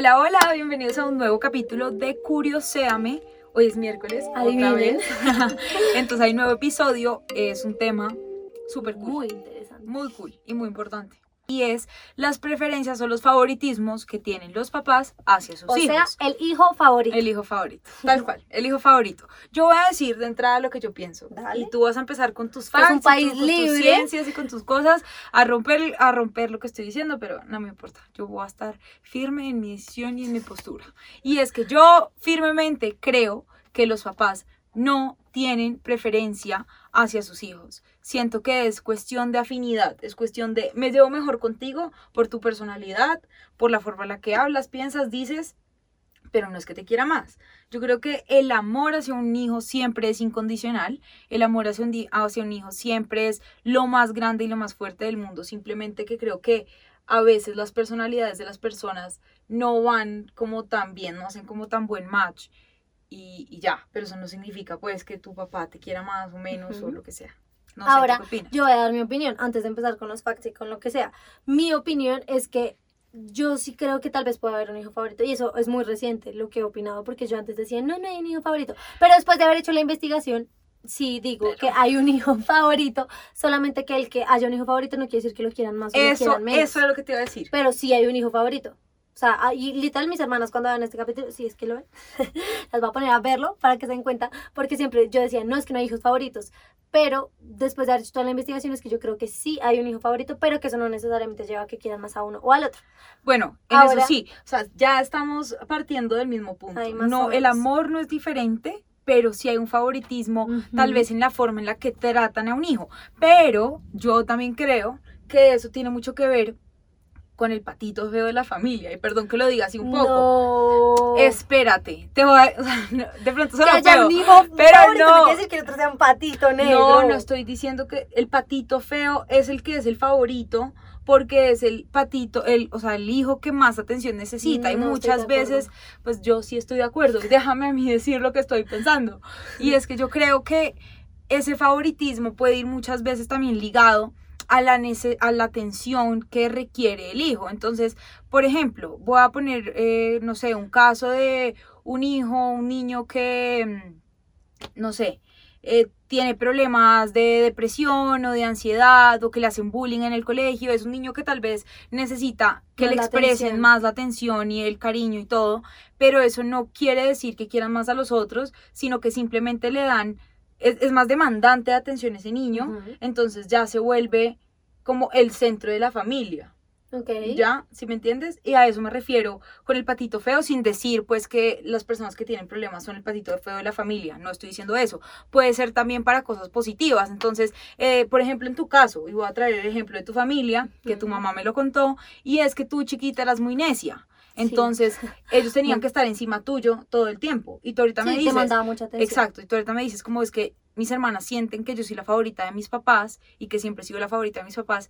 Hola, hola, bienvenidos a un nuevo capítulo de Curioséame. Hoy es miércoles, otra Adivinen. vez. Entonces hay un nuevo episodio, es un tema súper cool, Muy interesante. muy cool y muy importante. Y es las preferencias o los favoritismos que tienen los papás hacia sus O sea, hijos. el hijo favorito. El hijo favorito, tal cual, el hijo favorito. Yo voy a decir de entrada lo que yo pienso. Dale. Y tú vas a empezar con tus es facts, un con tus ciencias y con tus cosas, a romper, a romper lo que estoy diciendo, pero no me importa. Yo voy a estar firme en mi decisión y en mi postura. Y es que yo firmemente creo que los papás no tienen preferencia hacia sus hijos. Siento que es cuestión de afinidad, es cuestión de me llevo mejor contigo por tu personalidad, por la forma en la que hablas, piensas, dices, pero no es que te quiera más. Yo creo que el amor hacia un hijo siempre es incondicional, el amor hacia un, hacia un hijo siempre es lo más grande y lo más fuerte del mundo, simplemente que creo que a veces las personalidades de las personas no van como tan bien, no hacen como tan buen match y, y ya, pero eso no significa pues que tu papá te quiera más o menos o Ujú. lo que sea. No sé, ¿tú Ahora, qué opinas? yo voy a dar mi opinión antes de empezar con los facts y con lo que sea. Mi opinión es que yo sí creo que tal vez pueda haber un hijo favorito y eso es muy reciente lo que he opinado porque yo antes decía, no, no hay un hijo favorito. Pero después de haber hecho la investigación, sí digo Pero- que hay un hijo favorito, solamente que el que haya un hijo favorito no quiere decir que lo quieran más o lo quieran menos. eso es lo que te iba a decir. Pero sí hay un hijo favorito. O sea, ah, y literal mis hermanas cuando vean este capítulo, si es que lo ven, las voy a poner a verlo para que se den cuenta, porque siempre yo decía, no es que no hay hijos favoritos, pero después de haber hecho toda la investigación es que yo creo que sí hay un hijo favorito, pero que eso no necesariamente lleva a que quieran más a uno o al otro. Bueno, en Ahora- eso sí, o sea, ya estamos partiendo del mismo punto. No, el amor no es diferente, pero sí hay un favoritismo, tal vez en la forma en la que tratan a un hijo. Pero yo también creo que eso tiene mucho que ver con el patito feo de la familia. Y perdón que lo diga así un poco. No. Espérate, te voy a, o sea, no, de pronto feo. un hijo pero favorito, no. decir que el otro sea un patito negro. No, no estoy diciendo que el patito feo es el que es el favorito, porque es el patito, el, o sea, el hijo que más atención necesita. y No, muchas veces, pues yo sí estoy de acuerdo. Déjame a mí decir lo que estoy pensando. Y es que yo creo que ese favoritismo puede ir muchas veces también ligado a la, a la atención que requiere el hijo. Entonces, por ejemplo, voy a poner, eh, no sé, un caso de un hijo, un niño que, mm, no sé, eh, tiene problemas de depresión o de ansiedad o que le hacen bullying en el colegio, es un niño que tal vez necesita que Más le expresen atención. más la atención y el cariño y todo, pero eso no quiere decir que quieran más a los otros, sino que simplemente le dan, es, es más demandante de atención ese niño, entonces ya se vuelve como el centro de la familia. Ok. ¿Ya? ¿Sí me entiendes? Y a eso me refiero con el patito feo, sin decir pues que las personas que tienen problemas son el patito feo de la familia. No estoy diciendo eso. Puede ser también para cosas positivas. Entonces, eh, por ejemplo, en tu caso, y voy a traer el ejemplo de tu familia, que tu mamá me lo contó, y es que tú chiquita eras muy necia. Sí. Entonces, ellos tenían que estar encima tuyo todo el tiempo. Y tú ahorita me Sí, te dices, mandaba mucha atención. Exacto, y tú ahorita me dices como es que mis hermanas sienten que yo soy la favorita de mis papás y que siempre he sido la favorita de mis papás.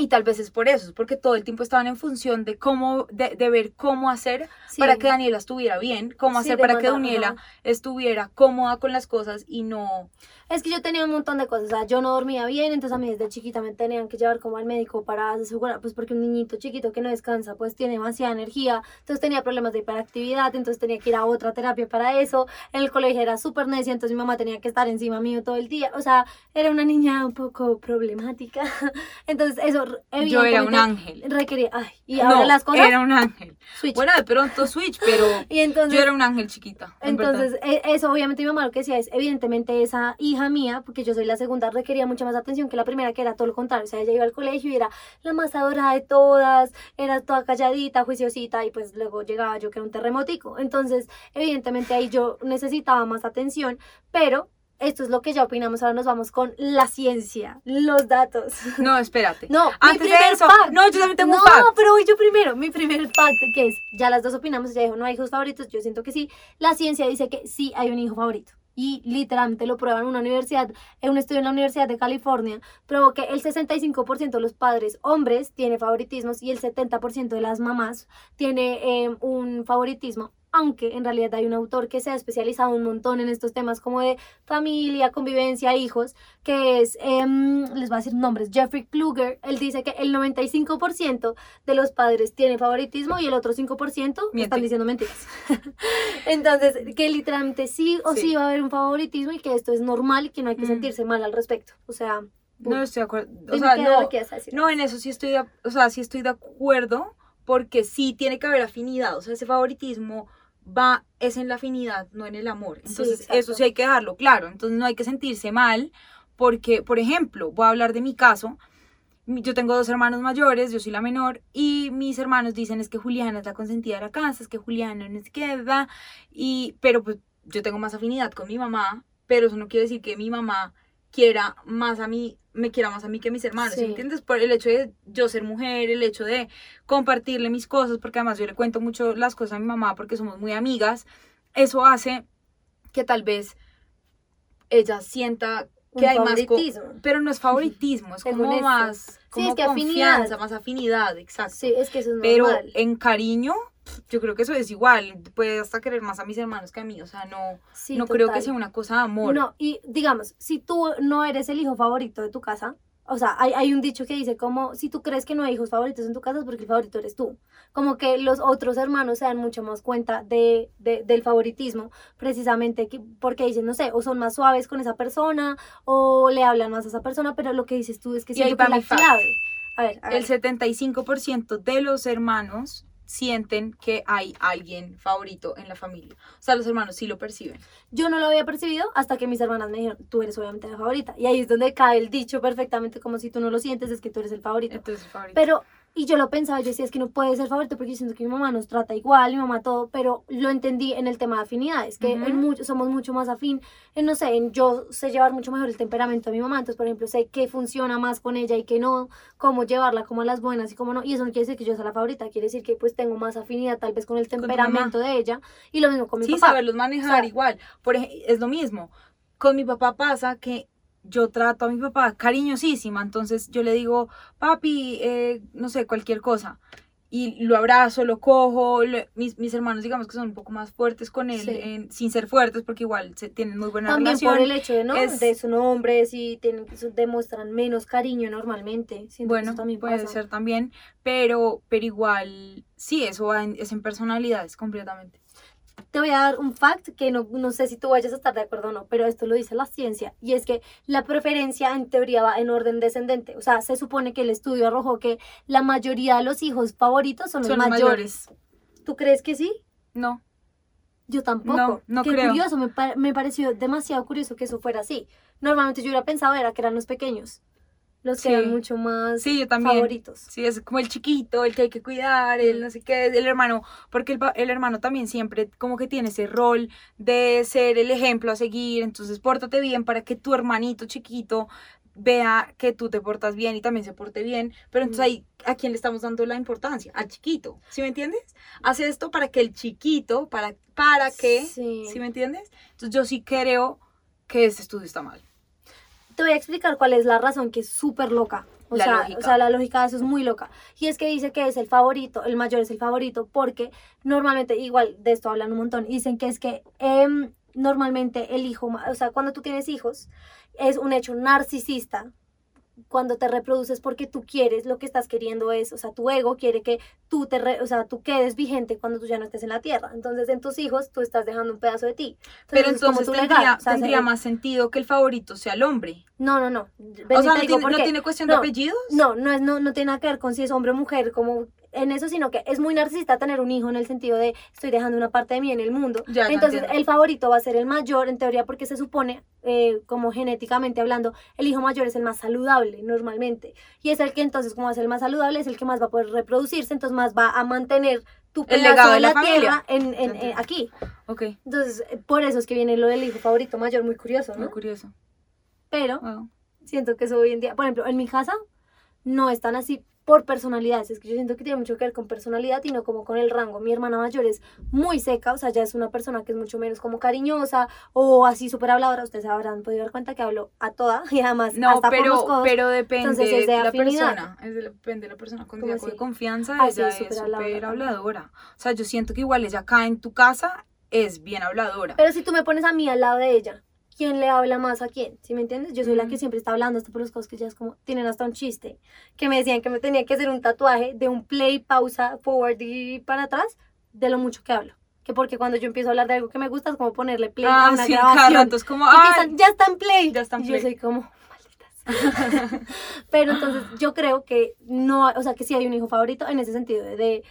Y tal vez es por eso, es porque todo el tiempo estaban en función de cómo, de, de ver cómo hacer Sí. para que Daniela estuviera bien, cómo Sí, hacer de para que Daniela ajá. estuviera cómoda con las cosas y no... Es que yo tenía un montón de cosas, o sea, yo no dormía bien, entonces a mí desde chiquita me tenían que llevar como al médico para asegurar, pues porque un niñito chiquito que no descansa, pues tiene demasiada energía, entonces tenía problemas de hiperactividad, entonces tenía que ir a otra terapia para eso, en el colegio era súper necia, entonces mi mamá tenía que estar encima mío todo el día, o sea, era una niña un poco problemática, entonces eso Yo era un ángel. requería, ay, y ahora no, las cosas, era un ángel. switch. Bueno, de pronto switch, pero y entonces... yo era un ángel chiquita. en. Entonces, e- eso obviamente mi mamá lo que decía es, evidentemente esa hija mía, porque yo soy la segunda, requería mucha más atención que la primera, que era todo lo contrario. O sea, ella iba al colegio y era la más adorada de todas, era toda calladita, juiciosita, y pues luego llegaba yo que era un terremotico. Entonces, evidentemente ahí yo necesitaba más atención, pero esto es lo que ya opinamos, ahora nos vamos con la ciencia, los datos. No, espérate. No, mi Antes de primer eso, fact. no, yo también tengo no, un fact. pero voy yo primero. Mi primer fact que es, ya las dos opinamos, ella dijo no hay hijos favoritos, yo siento que sí. La ciencia dice que sí hay un hijo favorito. Y literalmente lo prueban en una universidad, en un estudio en la Universidad de California, probó que el 65% de los padres hombres tiene favoritismos y el 70% de las mamás tiene eh, un favoritismo aunque en realidad hay un autor que se ha especializado un montón en estos temas como de familia, convivencia, hijos, que es, em, les voy a decir nombres, Jeffrey Kluger, él dice que el 95% de los padres tienen favoritismo y el otro 5% Miente. están diciendo mentiras. Entonces, que literalmente sí o sí. Sí. va a haber un favoritismo y que esto es normal y que no hay que Mm. sentirse mal al respecto. O sea, No estoy de acuerdo. O sea, no, en eso sí estoy de, o sea, sí estoy de acuerdo porque sí tiene que haber afinidad. O sea, ese favoritismo va, es en la afinidad, no en el amor. Entonces, eso sí hay que dejarlo claro. Entonces, no hay que sentirse mal porque, por ejemplo, voy a hablar de mi caso. Yo tengo dos hermanos mayores, yo soy la menor, y mis hermanos dicen es que Juliana es la consentida de la casa, es que Juliana no es que da, y, pero pues yo tengo más afinidad con mi mamá, pero eso no quiere decir que mi mamá quiera más a mí, me quiera más a mí que a mis hermanos, ¿sí Sí. ¿entiendes? Por el hecho de yo ser mujer, el hecho de compartirle mis cosas, porque además yo le cuento mucho las cosas a mi mamá porque somos muy amigas, eso hace que tal vez ella sienta Un que hay más... co- favoritismo. pero no es favoritismo, es como más Sí, como es que confianza, afinidad. más afinidad, exacto. Sí, es que eso es pero normal. en cariño, yo creo que eso es igual, puede hasta querer más a mis hermanos que a mí, o sea, no, Sí, no creo que sea una cosa de amor. No, y digamos, si tú no eres el hijo favorito de tu casa, o sea, hay, hay un dicho que dice como, si tú crees que no hay hijos favoritos en tu casa es porque el favorito eres tú. Como que los otros hermanos se dan mucho más cuenta de, de- del favoritismo, precisamente que- porque dicen, no sé, o son más suaves con esa persona, o le hablan más a esa persona, pero lo que dices tú es que va es la clave. A ver, a El ver. 75% de los hermanos sienten que hay alguien favorito en la familia. O sea, los hermanos sí lo perciben. Yo no lo había percibido hasta que mis hermanas me dijeron, tú eres obviamente la favorita. Y ahí es donde cae el dicho perfectamente, como si tú no lo sientes, es que tú eres el favorito. Entonces, favorito. Pero, y yo lo pensaba, yo decía, es que no puede ser favorito porque yo siento que mi mamá nos trata igual, mi mamá todo, pero lo entendí en el tema de afinidades, que Ujú. en mucho- somos mucho más afín, en no sé, en yo sé llevar mucho mejor el temperamento de mi mamá, entonces, por ejemplo, sé qué funciona más con ella y qué no, cómo llevarla, como a las buenas y cómo no, y eso no quiere decir que yo sea la favorita, quiere decir que pues tengo más afinidad tal vez con el temperamento de ella, y lo mismo con mi sí, papá. saberlos manejar O sea, igual. Por ej- es lo mismo. Con mi papá pasa que yo trato a mi papá cariñosísima, entonces yo le digo, papi, eh, no sé, cualquier cosa. Y lo abrazo, lo cojo. mis, mis hermanos, digamos que son un poco más fuertes con él, Sí. en- sin ser fuertes, porque igual se tienen muy buena También relación. por el hecho de, ¿no? es- de son hombres y tienen, demuestran menos cariño normalmente. Bueno, eso también puede pasa. ser también, pero, pero igual, sí, eso va en- es en personalidades completamente. Te voy a dar un fact que no, no sé si tú vayas a estar de acuerdo o no, pero esto lo dice la ciencia, y es que la preferencia en teoría va en orden descendente. O sea, se supone que el estudio arrojó que la mayoría de los hijos favoritos son los, Son los mayores. ¿Tú crees que sí? No, Yo tampoco. No, no Qué creo. curioso, me, me pareció demasiado curioso que eso fuera así. Normalmente yo hubiera pensado era que eran los pequeños, los que Sí. mucho más sí, yo también. favoritos. Sí, es como el chiquito, el que hay que cuidar, el no sé qué, el hermano, porque el, el hermano también siempre como que tiene ese rol de ser el ejemplo a seguir, entonces pórtate bien para que tu hermanito chiquito vea que tú te portas bien y también se porte bien, pero entonces Mm. ahí, ¿a quién le estamos dando la importancia? Al chiquito, ¿sí me entiendes? Hace esto para que el chiquito, para, para que, Sí. ¿sí me entiendes? Entonces yo sí creo que este estudio está mal. Te voy a explicar cuál es la razón que es súper loca. O La sea, lógica. o sea, la lógica de eso es muy loca. Y es que dice que es el favorito, el mayor es el favorito, porque normalmente, igual de esto hablan un montón, dicen que es que em, normalmente el hijo, o sea, cuando tú tienes hijos, es un hecho narcisista. Cuando te reproduces porque tú quieres, lo que estás queriendo es, o sea, tu ego quiere que tú te, re- o sea, tú quedes vigente cuando tú ya no estés en la tierra. Entonces, en tus hijos, tú estás dejando un pedazo de ti. Pero entonces tendría, legado, o sea, tendría más sentido que el favorito sea el hombre. No, no, no. Ven O sea, no tiene, no cuestión de No, apellidos. No, no, es, no, no tiene nada que ver con si es hombre o mujer, como en eso, sino que es muy narcisista tener un hijo en el sentido de estoy dejando una parte de mí en el mundo. Ya, Entonces, el favorito va a ser el mayor, en teoría, porque se supone, eh, como genéticamente hablando, el hijo mayor es el más saludable normalmente. Y es el que entonces, como es el más saludable, es el que más va a poder reproducirse, entonces más va a mantener tu El legado de de la la, tierra en, en- en- Entiendo. aquí. Ok, Entonces, eh, por eso es que viene lo del hijo favorito mayor, muy curioso, muy ¿no? curioso. Pero Wow. siento que eso hoy en día, por ejemplo, en mi casa no es tan así por personalidades. Es que yo siento que tiene mucho que ver con personalidad y no como con el rango. Mi hermana mayor es muy seca, o sea, ya es una persona que es mucho menos como cariñosa o así súper habladora. Ustedes habrán podido dar cuenta que hablo a toda y además No, hasta por los pero, codos. pero depende Entonces, es de de la afinidad. persona. Es de, depende de la persona con confianza. Ah, sí, ella es súper habladora habladora. O sea, yo siento que igual ella acá en tu casa es bien habladora. Pero si tú me pones a mí al lado de ella, ¿quién le habla más a quién? ¿Sí me entiendes? Yo soy la que siempre está hablando hasta por los codos que ya es como, tienen hasta un chiste, que me decían que me tenía que hacer un tatuaje de un play, pausa, forward y para atrás, de lo mucho que hablo. Que porque cuando yo empiezo a hablar de algo que me gusta es como ponerle play a ah, una sí, grabación. rato es como, Y ah, piensan, ya está en play. ya está en Y play. yo soy como, malditas. Pero entonces yo creo que no, o sea, que sí hay un hijo favorito en ese sentido de, de,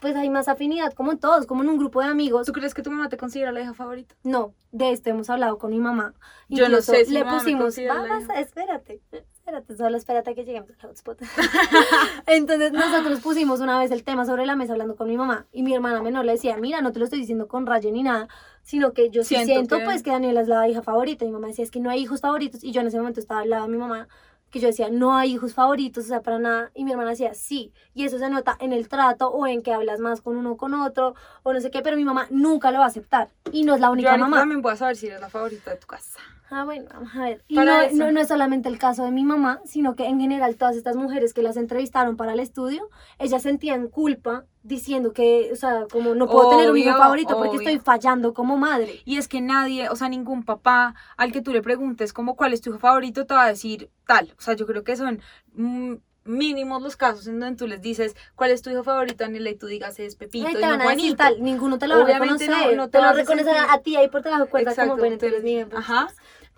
pues hay más afinidad, como en todos, como en un grupo de amigos. ¿tú crees que tu mamá te considera la hija favorita? No, de esto hemos hablado con mi mamá. Yo no Incluso sé si le me pusimos, la vamos, hija". espérate, espérate, solo espérate que lleguemos al hotspot. Entonces nosotros pusimos una vez el tema sobre la mesa hablando con mi mamá y mi hermana menor le decía, mira, no te lo estoy diciendo con rayo ni nada, sino que yo sí Siento siento que- pues que Daniela es la hija favorita. Y mi mamá decía, es que no hay hijos favoritos. Y yo en ese momento estaba al lado de mi mamá, que yo decía, no hay hijos favoritos, o sea, para nada. Y mi hermana decía, sí. Y eso se nota en el trato o en que hablas más con uno o con otro o no sé qué, pero mi mamá nunca lo va a aceptar. Y no es la Yo única ahorita mamá. también voy a saber si eres la favorita de tu casa. Ah, bueno, vamos a ver. Y no, no, no es solamente el caso de mi mamá, sino que en general todas estas mujeres que las entrevistaron para el estudio, ellas sentían culpa diciendo que, o sea, como no puedo tener un hijo Obvio, favorito porque estoy fallando como madre. Y es que nadie, o sea, ningún papá al que tú le preguntes como cuál es tu hijo favorito te va a decir tal. O sea, yo creo que son mm, mínimos los casos en donde tú les dices cuál es tu hijo favorito, Daniela, y tú digas es Pepito Ay, y no Juanito. tal, ninguno te lo va a reconocer. no, no te te lo a reconocerá sentir- a ti ahí por como, bueno, tú eres mi. Ajá,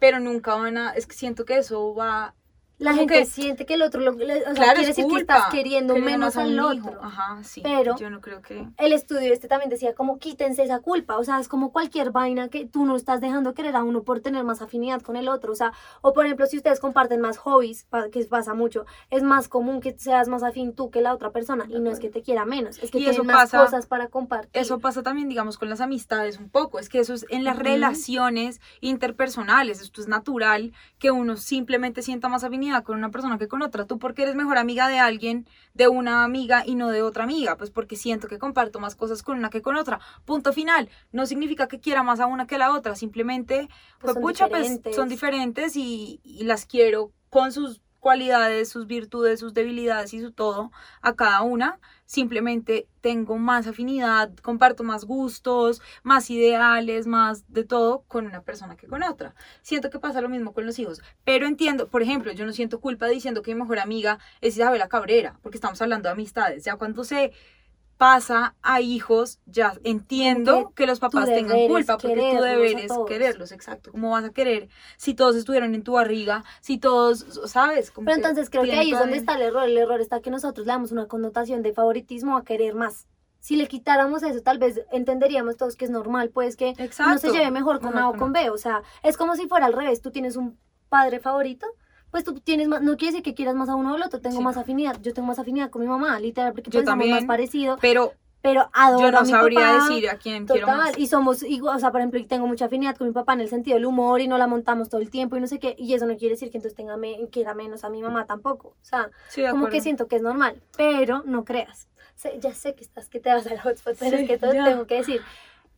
pero nunca van a, es que siento que eso va, La como gente que- siente que el otro, lo, o sea, claro, quiere decir que culpa, estás queriendo menos al hijo. otro. Ajá, sí, Pero- yo no creo que... el estudio este también decía como quítense esa culpa, o sea, es como cualquier vaina que tú no estás dejando querer a uno por tener más afinidad con el otro, o sea, o por ejemplo, si ustedes comparten más hobbies, que pasa mucho, es más común que seas más afín tú que la otra persona y no es que te quiera menos, es que Y tienen eso más pasa- cosas para compartir. Eso pasa también, digamos, con las amistades un poco. Es que eso es en las Ujú. relaciones interpersonales. Esto es natural que uno simplemente sienta más afinidad con una persona que con otra. Tú porque eres mejor amiga de alguien, de una amiga y no de otra amiga. Pues porque siento que comparto más cosas con una que con otra. Punto final. No significa que quiera más a una que a la otra. Simplemente, Pues pues, son pucha, pues, diferentes. son diferentes y, y las quiero con sus cualidades, sus virtudes, sus debilidades y su todo a cada una. Simplemente tengo más afinidad, comparto más gustos, más ideales, más de todo con una persona que con otra. Siento que pasa lo mismo con los hijos, pero entiendo, por ejemplo, yo no siento culpa diciendo que mi mejor amiga es Isabela Cabrera, porque estamos hablando de amistades. Ya cuando se pasa a hijos, ya entiendo que que los papás tengan culpa, porque a deberes todos. quererlos, exacto. ¿Cómo vas a querer si todos estuvieron en tu barriga, si todos, ¿sabes? Como Pero entonces creo que ahí es donde está el error. El error está que nosotros le damos una connotación de favoritismo a querer más. Si le quitáramos eso, tal vez entenderíamos todos que es normal, pues que Exacto. se lleve mejor con A o con B. O sea, es como si fuera al revés. Tú tienes un padre favorito, pues tú tienes más, no quiere decir que quieras más a uno o al otro. Tengo Sí. más afinidad. Yo tengo más afinidad con mi mamá, literal, porque Yo pensamos más también. parecido. Pero Pero adoro yo a no mi sabría papá. decir a quién quiero más. y somos igual, o sea, por ejemplo, tengo mucha afinidad con mi papá en el sentido del humor y no la montamos todo el tiempo y no sé qué, y eso no quiere decir que entonces tenga me, quiera menos a mi mamá tampoco, o sea, Sí, como que siento que es normal, pero no creas. Ya sé que estás, que te vas al hotspot, pero Sí, es que todo ya. tengo que decir.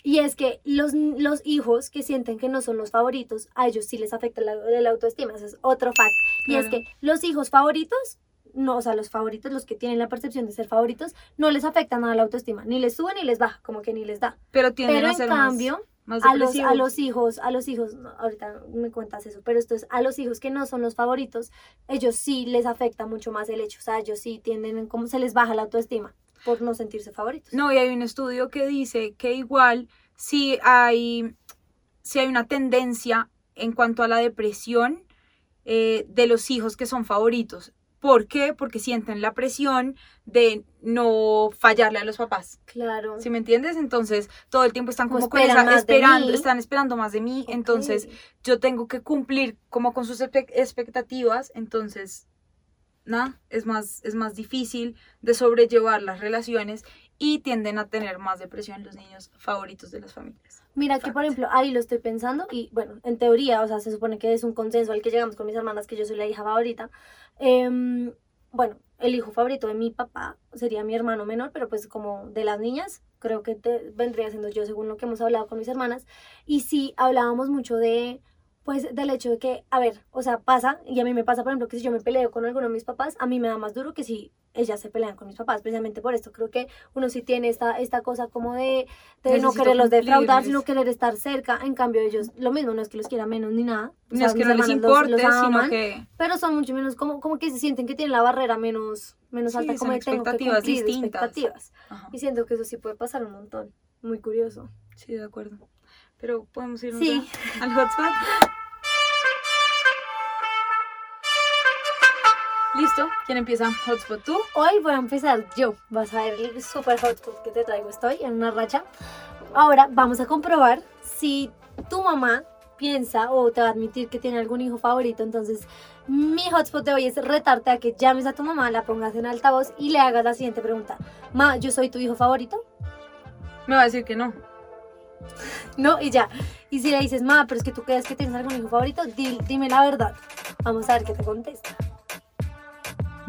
Y es que los, los hijos que sienten que no son los favoritos, a ellos sí les afecta la, la autoestima, eso es otro fact. Y es que los hijos favoritos, no, o sea, los favoritos, los que tienen la percepción de ser favoritos, no les afecta nada la autoestima, ni les sube ni les baja, como que ni les da. Pero tienden Pero a en ser cambio, más, más a los, a los hijos, a los hijos, no, ahorita me cuentas eso, pero esto es a los hijos que no son los favoritos, ellos sí les afecta mucho más el hecho, o sea, ellos sí tienden, en cómo se les baja la autoestima por no sentirse favoritos. No, y hay un estudio que dice que igual si hay, si hay una tendencia en cuanto a la depresión eh, de los hijos que son favoritos. ¿Por qué? Porque sienten la presión de no fallarle a los papás. Claro. ¿Sí me entiendes? Entonces, todo el tiempo están Como con esa, esperando, están esperando más de mí. Entonces, yo tengo que cumplir como con sus expectativas. Entonces, es más, es más difícil de sobrellevar las relaciones y tienden a tener más depresión los niños favoritos de las familias. Mira que, por Fact. ejemplo, ahí lo estoy pensando y, bueno, en teoría, o sea, se supone que es un consenso al que llegamos con mis hermanas, que yo soy la hija favorita. Em, bueno, el hijo favorito de mi papá sería mi hermano menor, pero pues como de las niñas, creo que te- vendría siendo yo según lo que hemos hablado con mis hermanas. Y sí, hablábamos mucho de, pues, del hecho de que, a ver, o sea, pasa, y a mí me pasa, por ejemplo, que si yo me peleo con alguno de mis papás, a mí me da más duro que si ellas se pelean con mis papás, precisamente por esto. Creo que uno sí tiene esta, esta cosa como de, de no quererlos defraudar, sino querer estar cerca. En cambio, ellos, lo mismo, no es que los quiera menos ni nada. o No sea, es que no les los- importe, sino que pero son mucho menos, como, como que se sienten que tienen la barrera menos, menos Sí, alta, como de tengo que expectativas cumplir distintas. expectativas. Ajá, Y siento que eso sí puede pasar un montón. Muy curioso. sí, de acuerdo. Pero podemos ir Sí. al hotspot. Listo, ¿quién empieza? Hotspot tú. Hoy voy a empezar yo. Vas a ver el super hotspot que te traigo. Estoy en una racha. Ahora vamos a comprobar si tu mamá piensa o te va a admitir que tiene algún hijo favorito. Entonces, mi hotspot de hoy es retarte a que llames a tu mamá, la pongas en altavoz y le hagas la siguiente pregunta. Ma, ¿yo soy tu hijo favorito? Me va a decir que no. No, y ya. Y si le dices, ma, pero es que tú crees que tienes algún hijo favorito, di- dime la verdad. Vamos a ver qué te contesta.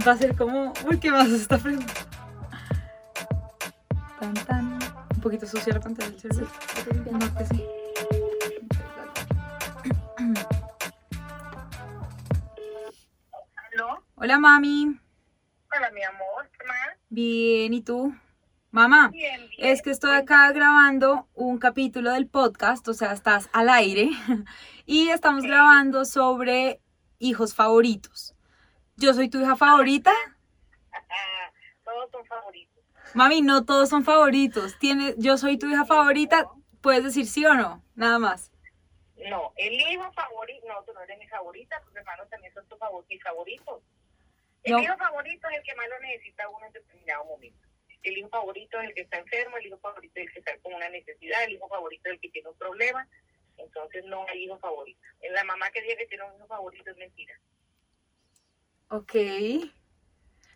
Va a ser como. Uy, ¿qué más esta pregunta? Tan, tan. Un poquito sucia la pantalla del celular. No, que sí. ¿Aló? Hola, mami. Hola, mi amor. ¿Qué más? Bien, ¿y tú? Mamá, Bien, bien. es que estoy acá grabando un capítulo del podcast, o sea, estás al aire, y estamos Sí. grabando sobre hijos favoritos. ¿Yo soy tu hija favorita? Ah, todos son favoritos. Mami, no todos son favoritos. Tienes, yo soy tu hija favorita, puedes decir sí o no, nada más. No, el hijo favorito, no, tú no eres mi favorita, tus hermanos también son tus favor- mis favoritos. El No. hijo favorito es el que más lo necesita uno en determinado momento. El hijo favorito es el que está enfermo, el hijo favorito es el que está con una necesidad, el hijo favorito es el que tiene un problema. Entonces no hay hijo favorito. La mamá que dice que tiene un hijo favorito es mentira. Ok.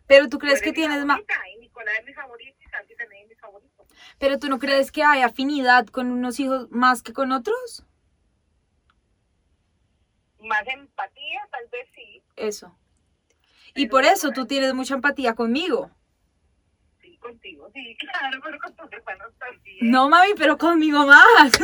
Pero tú crees que tienes más... Nicolás es mi favorito y Santi también es mi favorito. Pero tú no crees que hay afinidad con unos hijos más que con otros? Más empatía, tal vez sí. Eso. Y por eso tú tienes mucha empatía conmigo. Contigo, sí, claro, pero con tus hermanos también. No, mami, pero conmigo más.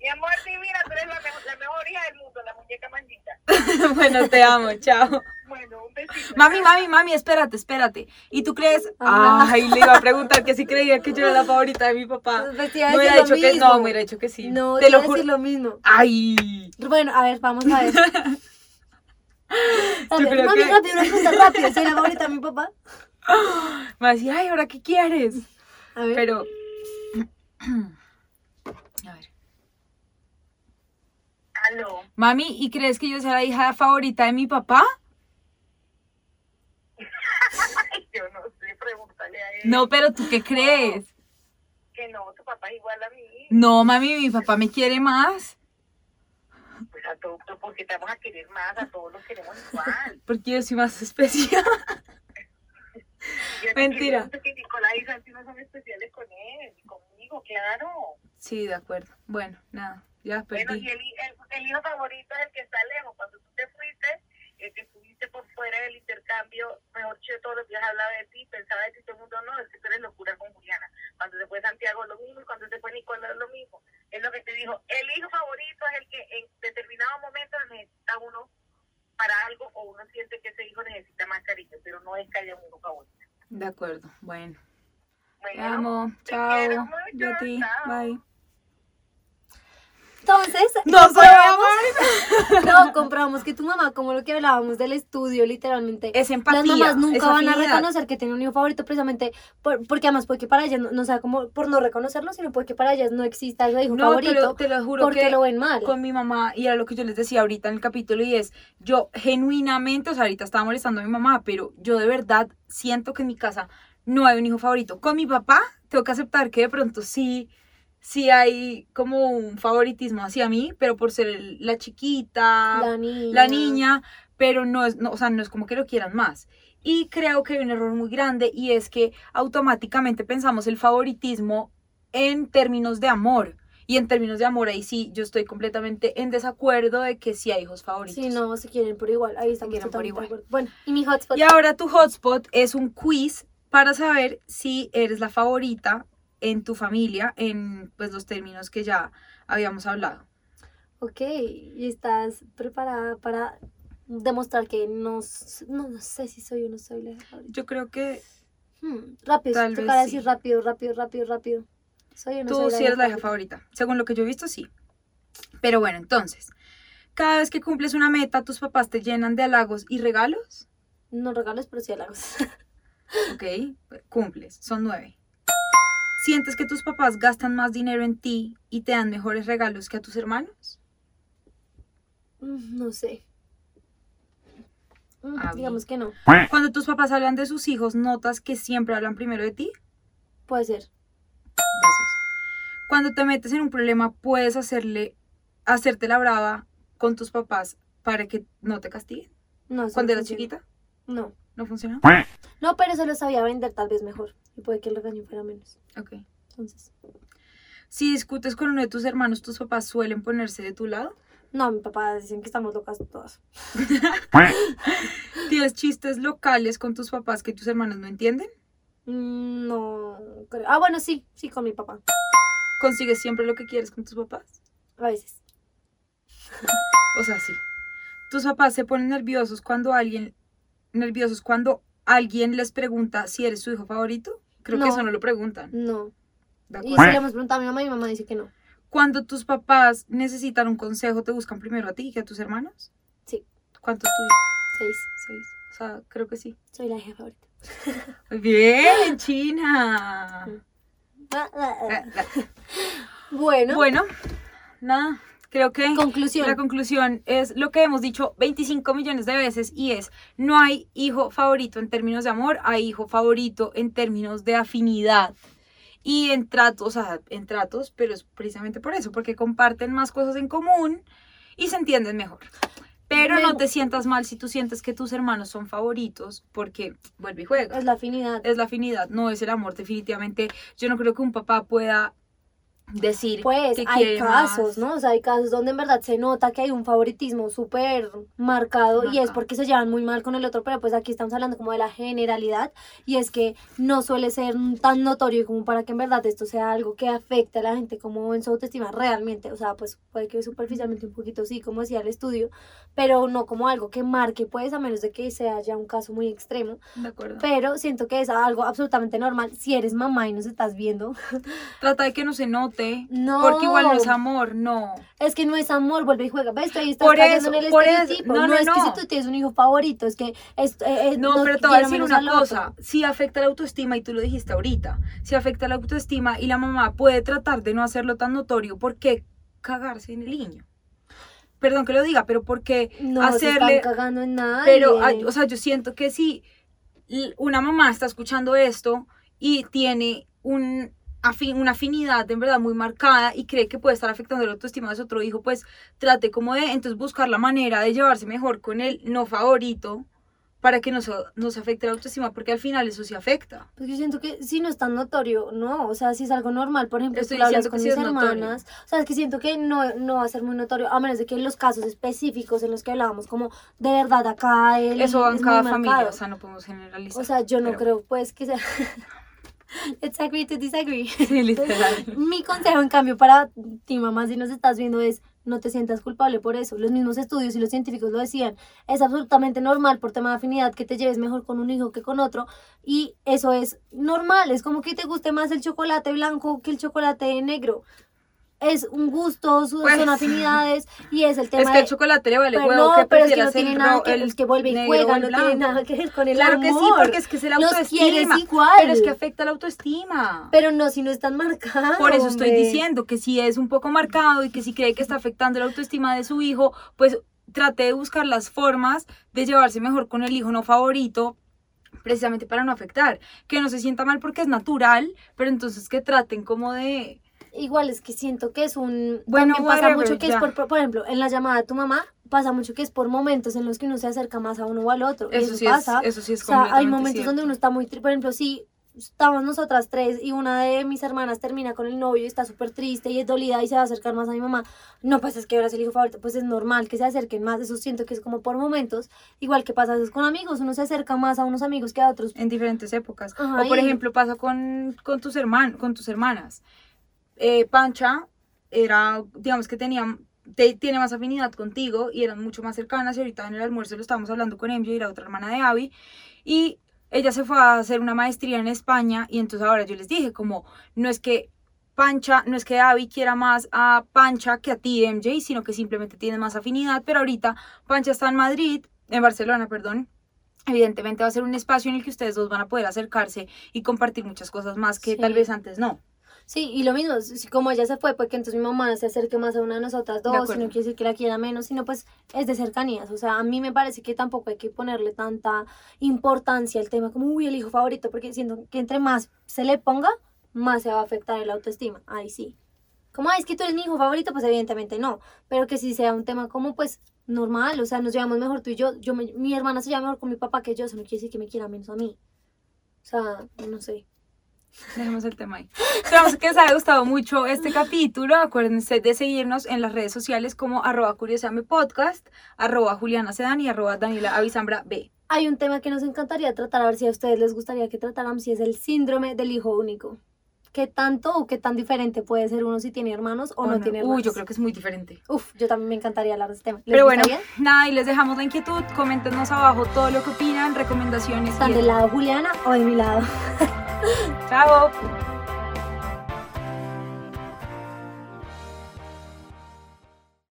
Mi amor, sí, mira, tú eres la mejor, la mejor hija del mundo, la muñeca maldita. bueno, te amo, chao. Bueno, un besito. Mami, mami, mami, espérate, espérate. ¿Y tú crees? Ah. Ay, le iba a preguntar que si creía que yo era la favorita de mi papá. Pues a Me hubiera dicho que no, me hubiera dicho que sí. No, te lo juro. lo mismo. Ay. Bueno, a ver, vamos a ver. A Yo ver, creo mami, que- rápido, una pregunta rápida. ¿Soy la favorita de mi papá? Me va a decir, ay, ¿ahora qué quieres? A ver. Pero. A ver. Aló. Mami, ¿y crees que yo sea la hija favorita de mi papá? Yo no sé, pregúntale a él. No, pero ¿tú qué crees? Que no, tu papá es igual a mí. No, mami, mi papá me quiere más. Pues a todos, porque te vamos a querer más, a todos los queremos igual. Porque yo soy más especial. Mentira. que que Nicolás y Santi no son especiales con él, y conmigo, claro. Sí, de acuerdo. Bueno, nada, ya Bueno, perdí. y el, el, el hijo favorito es el que está lejos. Cuando tú te fuiste, el que estuviste por fuera del intercambio, mejor dicho, todos los días hablaba de ti, pensaba de ti, todo el mundo no, es que tú eres locura con Juliana. Cuando se fue Santiago lo mismo y cuando se fue Nicolás lo mismo. Es lo que te dijo, el hijo favorito es el que en determinado momento necesita uno para algo o uno siente que ese hijo necesita más cariño, pero no es que haya un hijo favorito. De acuerdo. Bueno, te Bueno, amo. te quiero Chao. mucho, Yo a ti. chao. Bye. Entonces, No comprobamos, no, comprobamos que tu mamá, como lo que hablábamos del estudio, literalmente, Es empatía. las mamás nunca es van a reconocer que tienen un hijo favorito precisamente por- porque además puede que para ellas, no, no sea como por no reconocerlo, sino porque para ellas no exista ese hijo No, te favorito lo, te lo juro porque que lo ven mal. con mi mamá, y era lo que yo les decía ahorita en el capítulo, y es, yo genuinamente, o sea, ahorita estaba molestando a mi mamá, pero yo de verdad siento que en mi casa no hay un hijo favorito. Con mi papá, tengo que aceptar que de pronto sí, sí hay como un favoritismo hacia mí, pero por ser la chiquita, La niña. la niña, pero no es, no, o sea, no es como que lo quieran más. Y creo que hay un error muy grande y es que automáticamente pensamos el favoritismo en términos de amor. Y en términos de amor, ahí sí, yo estoy completamente en desacuerdo de que sí hay hijos favoritos. Sí, no, se quieren por igual. Ahí quieren por igual. acuerdo. Bueno, y mi hotspot. Y ahora tu hotspot es un quiz para saber si eres la favorita en tu familia en pues los términos que ya habíamos hablado. Ok, ¿y estás preparada para demostrar que no, no, no sé si soy o no soy la favorita? Yo creo que Hmm, rápido, Tal vez decir sí. rápido, rápido, rápido, rápido. Soy o no tú soy sí eres la hija favorita. Según lo que yo he visto, sí. Pero bueno, entonces, cada vez que cumples una meta, tus papás te llenan de halagos y regalos. No regalos, pero sí halagos. Ok, cumples, son nueve. ¿Sientes que tus papás gastan más dinero en ti y te dan mejores regalos que a tus hermanos? Mm, no sé. Mm, Ah, digamos que no. Cuando tus papás hablan de sus hijos, ¿notas que siempre hablan primero de ti? Puede ser. Gracias. Cuando te metes en un problema, puedes hacerle, hacerte la brava con tus papás para que no te castiguen. No, eso Cuando no eras funciona. chiquita, No. ¿no funciona? No, pero se lo sabía vender tal vez mejor. Y puede que el regaño fuera menos. Ok. Entonces. Si discutes con uno de tus hermanos, ¿tus papás suelen ponerse de tu lado? No, mi papá dicen que estamos locas todas. ¿Tienes chistes locales con tus papás que tus hermanos no entienden? Mm, No creo. Ah, bueno, sí, sí, con mi papá. ¿Consigues siempre lo que quieres con tus papás? A veces. O sea, sí. Tus papás se ponen nerviosos cuando alguien nerviosos cuando alguien les pregunta si eres su hijo favorito. Creo que eso no lo preguntan. No. ¿de Y si le hemos preguntado a mi mamá, mi mamá dice que no. Cuando tus papás necesitan un consejo, ¿te buscan primero a ti que a tus hermanos? Sí. ¿Cuántos tuviste? Seis. Seis. O sea, creo que sí. Soy la hija favorita. Bien, China. Ah. Bueno, Bueno, nada, creo que conclusión. la conclusión es lo que hemos dicho 25 millones de veces y es, no hay hijo favorito en términos de amor, hay hijo favorito en términos de afinidad. Y en tratos, o sea, en tratos, pero es precisamente por eso, porque comparten más cosas en común y se entienden mejor. Pero Me- no te sientas mal si tú sientes que tus hermanos son favoritos, porque vuelve y juega. Es la afinidad. Es la afinidad, no es el amor, definitivamente. Yo no creo que un papá pueda decir Pues que hay casos, más. ¿no? O sea, hay casos donde en verdad se nota que hay un favoritismo súper marcado y es porque se llevan muy mal con el otro, pero pues aquí estamos hablando como de la generalidad y es que no suele ser tan notorio como para que en verdad esto sea algo que afecte a la gente como en su autoestima realmente, o sea, pues puede que superficialmente un poquito sí, como decía el estudio, pero no como algo que marque, pues a menos de que sea ya un caso muy extremo, De acuerdo. pero siento que es algo absolutamente normal si eres mamá y nos estás viendo. Trata de que no se note. No. Porque igual no es amor, no. Es que no es amor, vuelve y juega. ¿Ves? Ahí estás Por eso, en el por eso. No, No, no, es que no. si tú tienes un hijo favorito, es que es, eh, eh, No, pero te voy a decir una cosa. Sí afecta la autoestima y tú lo dijiste ahorita. Si afecta la autoestima y la mamá puede tratar de no hacerlo tan notorio, ¿por qué cagarse en el niño? Perdón que lo diga, pero ¿por qué No hacerle se están cagando en nada. Pero, ay, o sea, yo siento que si una mamá está escuchando esto y tiene un afin- una afinidad de en verdad muy marcada y cree que puede estar afectando la autoestima de su otro hijo, pues trate como de entonces buscar la manera de llevarse mejor con el no favorito para que no se, no se afecte la autoestima, porque al final eso sí afecta. Pues yo siento que si no es tan notorio, no, o sea, si es algo normal, por ejemplo, Estoy tú hablas con sí mis hermanas, o sea, es que siento que no, no va a ser muy notorio, a menos de que en los casos específicos en los que hablábamos, como de verdad acá él Eso va en es cada familia, marcado. o sea, no podemos generalizar. O sea, yo no pero- creo, pues, que sea... Let's agree to disagree. Sí, literal. Mi consejo, en cambio, para ti, mamá, si nos estás viendo, es no te sientas culpable por eso. Los mismos estudios y los científicos lo decían. Es absolutamente normal por tema de afinidad que te lleves mejor con un hijo que con otro. Y eso es normal. Es como que te guste más el chocolate blanco que el chocolate negro. Es un gusto, su- Pues, son afinidades y es el tema Es que el chocolate le vale Pero huevo no, que pero es que no tiene el nada que el es que vuelve y juega, no tiene nada que ver con el Claro amor. que sí, porque es que es el autoestima. igual. Pero es que afecta la autoestima. Pero no si no están marcados. Por eso estoy diciendo que si es un poco marcado y que si cree que está afectando la autoestima de su hijo, pues trate de buscar las formas de llevarse mejor con el hijo no favorito, precisamente para no afectar. Que no se sienta mal porque es natural, pero entonces que traten como de... Igual es que siento que es un... Bueno, también pasa whatever, mucho que ya. es por, por, ejemplo, en la llamada de tu mamá, pasa mucho que es por momentos en los que uno se acerca más a uno o al otro. y Eso eso sí es- pasa. eso sí es O sea, hay momentos donde cierto. uno está muy... tri- Por ejemplo, si estamos nosotras tres y una de mis hermanas termina con el novio y está súper triste y es dolida y se va a acercar más a mi mamá, no, pues es que ahora es el hijo favorito, pues es normal que se acerquen más, eso siento que es como por momentos, igual que pasa a veces con amigos, uno se acerca más a unos amigos que a otros. En diferentes épocas. Ajá, o por y- ejemplo pasa con, con, tus herman con tus hermanas. Eh, Pancha era, digamos que tenía, te- tiene más afinidad contigo y eran mucho más cercanas y ahorita en el almuerzo lo estábamos hablando con MJ y la otra hermana de Abby y ella se fue a hacer una maestría en España y entonces ahora yo les dije como no es que Pancha, no es que Abby quiera más a Pancha que a ti MJ, sino que simplemente tiene más afinidad, pero ahorita Pancha está en Madrid, en Barcelona, perdón, evidentemente va a ser un espacio en el que ustedes dos van a poder acercarse y compartir muchas cosas más que Sí. tal vez antes no. Sí, y lo mismo, si como ella se fue, pues que entonces mi mamá se acerque más a una de nosotras dos, y no quiere decir que la quiera menos, sino pues es de cercanías. O sea, a mí me parece que tampoco hay que ponerle tanta importancia al tema como, uy, el hijo favorito, porque siento que entre más se le ponga, más se va a afectar el autoestima. Ahí sí. Como, "Ay, es que tú eres mi hijo favorito, pues evidentemente no. Pero que si sea un tema como, pues, normal, o sea, nos llevamos mejor tú y yo. yo me- mi hermana se lleva mejor con mi papá que yo, eso no quiere decir que me quiera menos a mí. O sea, no sé. Dejemos el tema ahí. Esperamos que les haya gustado mucho este capítulo. Acuérdense de seguirnos en las redes sociales como arroba curioseame podcast, arroba Juliana Sedan y arroba Daniela Avisambra B. Hay un tema que nos encantaría tratar, a ver si a ustedes les gustaría que tratáramos, si es el síndrome del hijo único. ¿Qué tanto o qué tan diferente puede ser uno si tiene hermanos o, no, tiene hermanos? Uy, yo creo que es muy diferente. Uf, yo también me encantaría hablar de este tema. ¿Les Pero bueno, gustaría? nada, y les dejamos la inquietud. Coméntenos abajo todo lo que opinan, recomendaciones. ¿Están del lado Juliana o de mi lado? Chao.